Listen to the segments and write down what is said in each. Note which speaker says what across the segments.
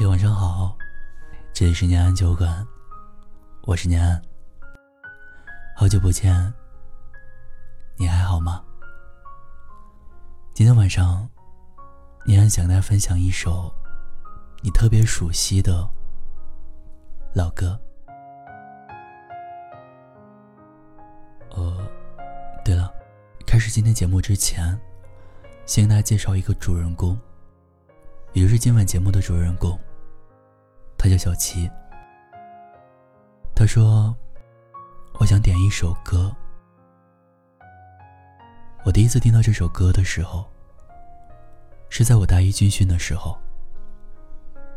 Speaker 1: 嘿，晚上好，这里是念安酒馆，我是念安。好久不见，你还好吗？今天晚上，念安想跟大家分享一首你特别熟悉的老歌。呃，对了，开始今天节目之前，先跟大家介绍一个主人公，也就是今晚节目的主人公。他叫小七。他说：“我想点一首歌。”我第一次听到这首歌的时候，是在我大一军训的时候。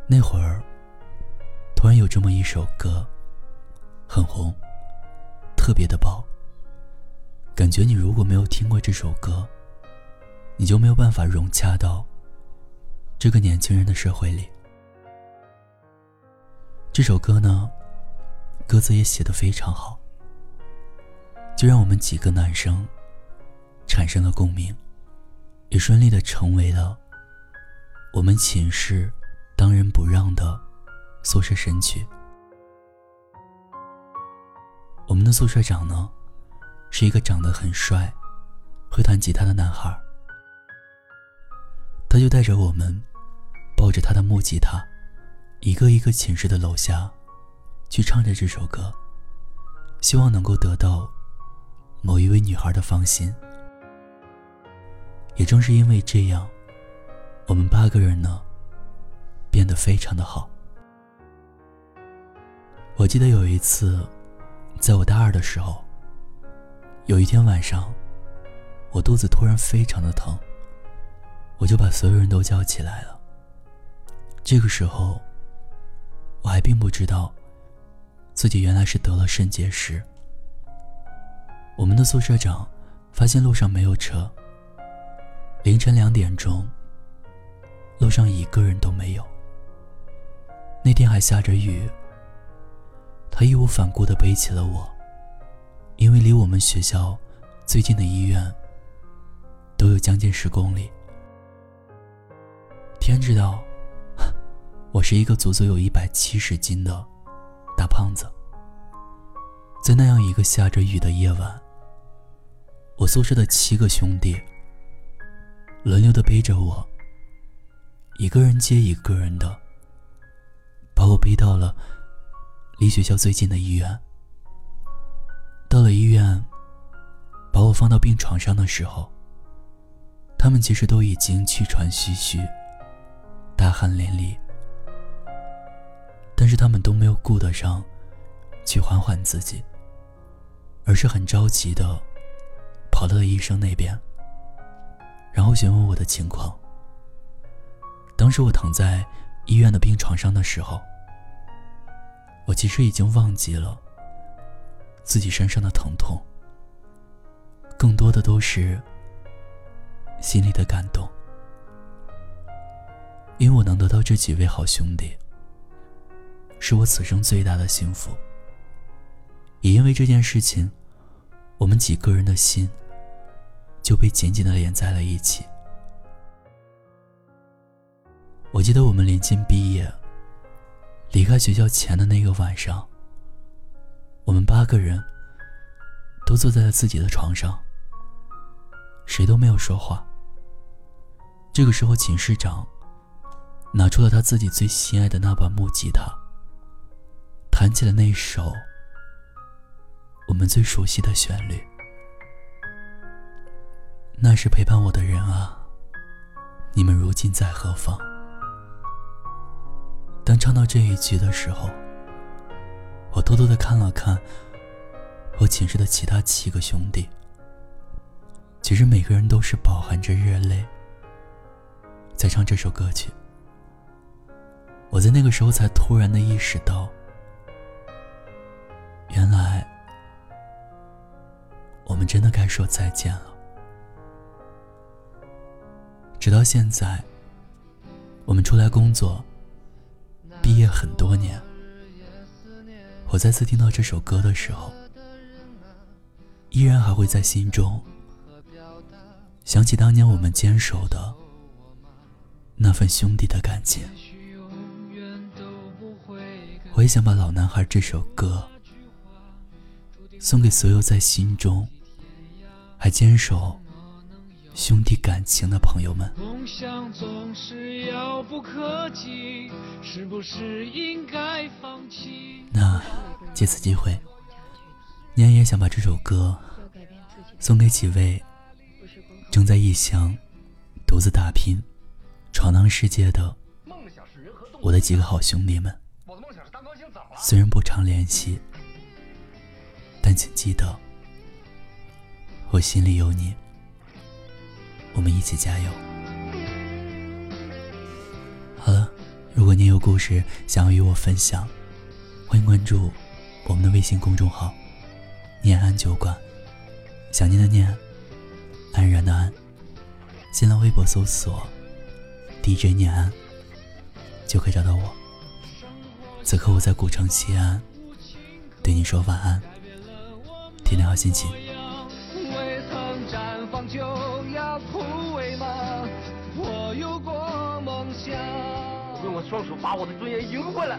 Speaker 1: 那会儿，突然有这么一首歌，很红，特别的爆。感觉你如果没有听过这首歌，你就没有办法融洽到这个年轻人的社会里。这首歌呢，歌词也写得非常好，就让我们几个男生产生了共鸣，也顺利的成为了我们寝室当仁不让的宿舍神曲。我们的宿舍长呢，是一个长得很帅、会弹吉他的男孩，他就带着我们，抱着他的木吉他。一个一个寝室的楼下，去唱着这首歌，希望能够得到某一位女孩的芳心。也正是因为这样，我们八个人呢，变得非常的好。我记得有一次，在我大二的时候，有一天晚上，我肚子突然非常的疼，我就把所有人都叫起来了。这个时候。我还并不知道，自己原来是得了肾结石。我们的宿舍长发现路上没有车。凌晨两点钟，路上一个人都没有。那天还下着雨。他义无反顾地背起了我，因为离我们学校最近的医院都有将近十公里。天知道。我是一个足足有一百七十斤的大胖子，在那样一个下着雨的夜晚，我宿舍的七个兄弟轮流的背着我，一个人接一个人的，把我背到了离学校最近的医院。到了医院，把我放到病床上的时候，他们其实都已经气喘吁吁，大汗淋漓。但是他们都没有顾得上去缓缓自己，而是很着急的跑到了医生那边，然后询问我的情况。当时我躺在医院的病床上的时候，我其实已经忘记了自己身上的疼痛，更多的都是心里的感动，因为我能得到这几位好兄弟。是我此生最大的幸福。也因为这件事情，我们几个人的心就被紧紧的连在了一起。我记得我们临近毕业、离开学校前的那个晚上，我们八个人都坐在了自己的床上，谁都没有说话。这个时候，寝室长拿出了他自己最心爱的那把木吉他。弹起了那首我们最熟悉的旋律，那是陪伴我的人啊，你们如今在何方？当唱到这一句的时候，我偷偷的看了看我寝室的其他七个兄弟，其实每个人都是饱含着热泪在唱这首歌曲。我在那个时候才突然的意识到。真的该说再见了。直到现在，我们出来工作，毕业很多年，我再次听到这首歌的时候，依然还会在心中想起当年我们坚守的那份兄弟的感情。我也想把《老男孩》这首歌送给所有在心中还坚守兄弟感情的朋友们。梦想总是遥不可及，是不是应该放弃？那借此机会，年也想把这首歌送给几位正在异乡独自打拼、闯荡世界的我的几个好兄弟们。虽然不常联系，但请记得，我心里有你。我们一起加油！好了，如果您有故事想要与我分享，欢迎关注我们的微信公众号“念安酒馆”，想念的念，安然的安。新浪微博搜索 “DJ 念安”，就可以找到我。此刻我在古城西安，对你说晚安，天天好心情。双手把我的尊严赢回来。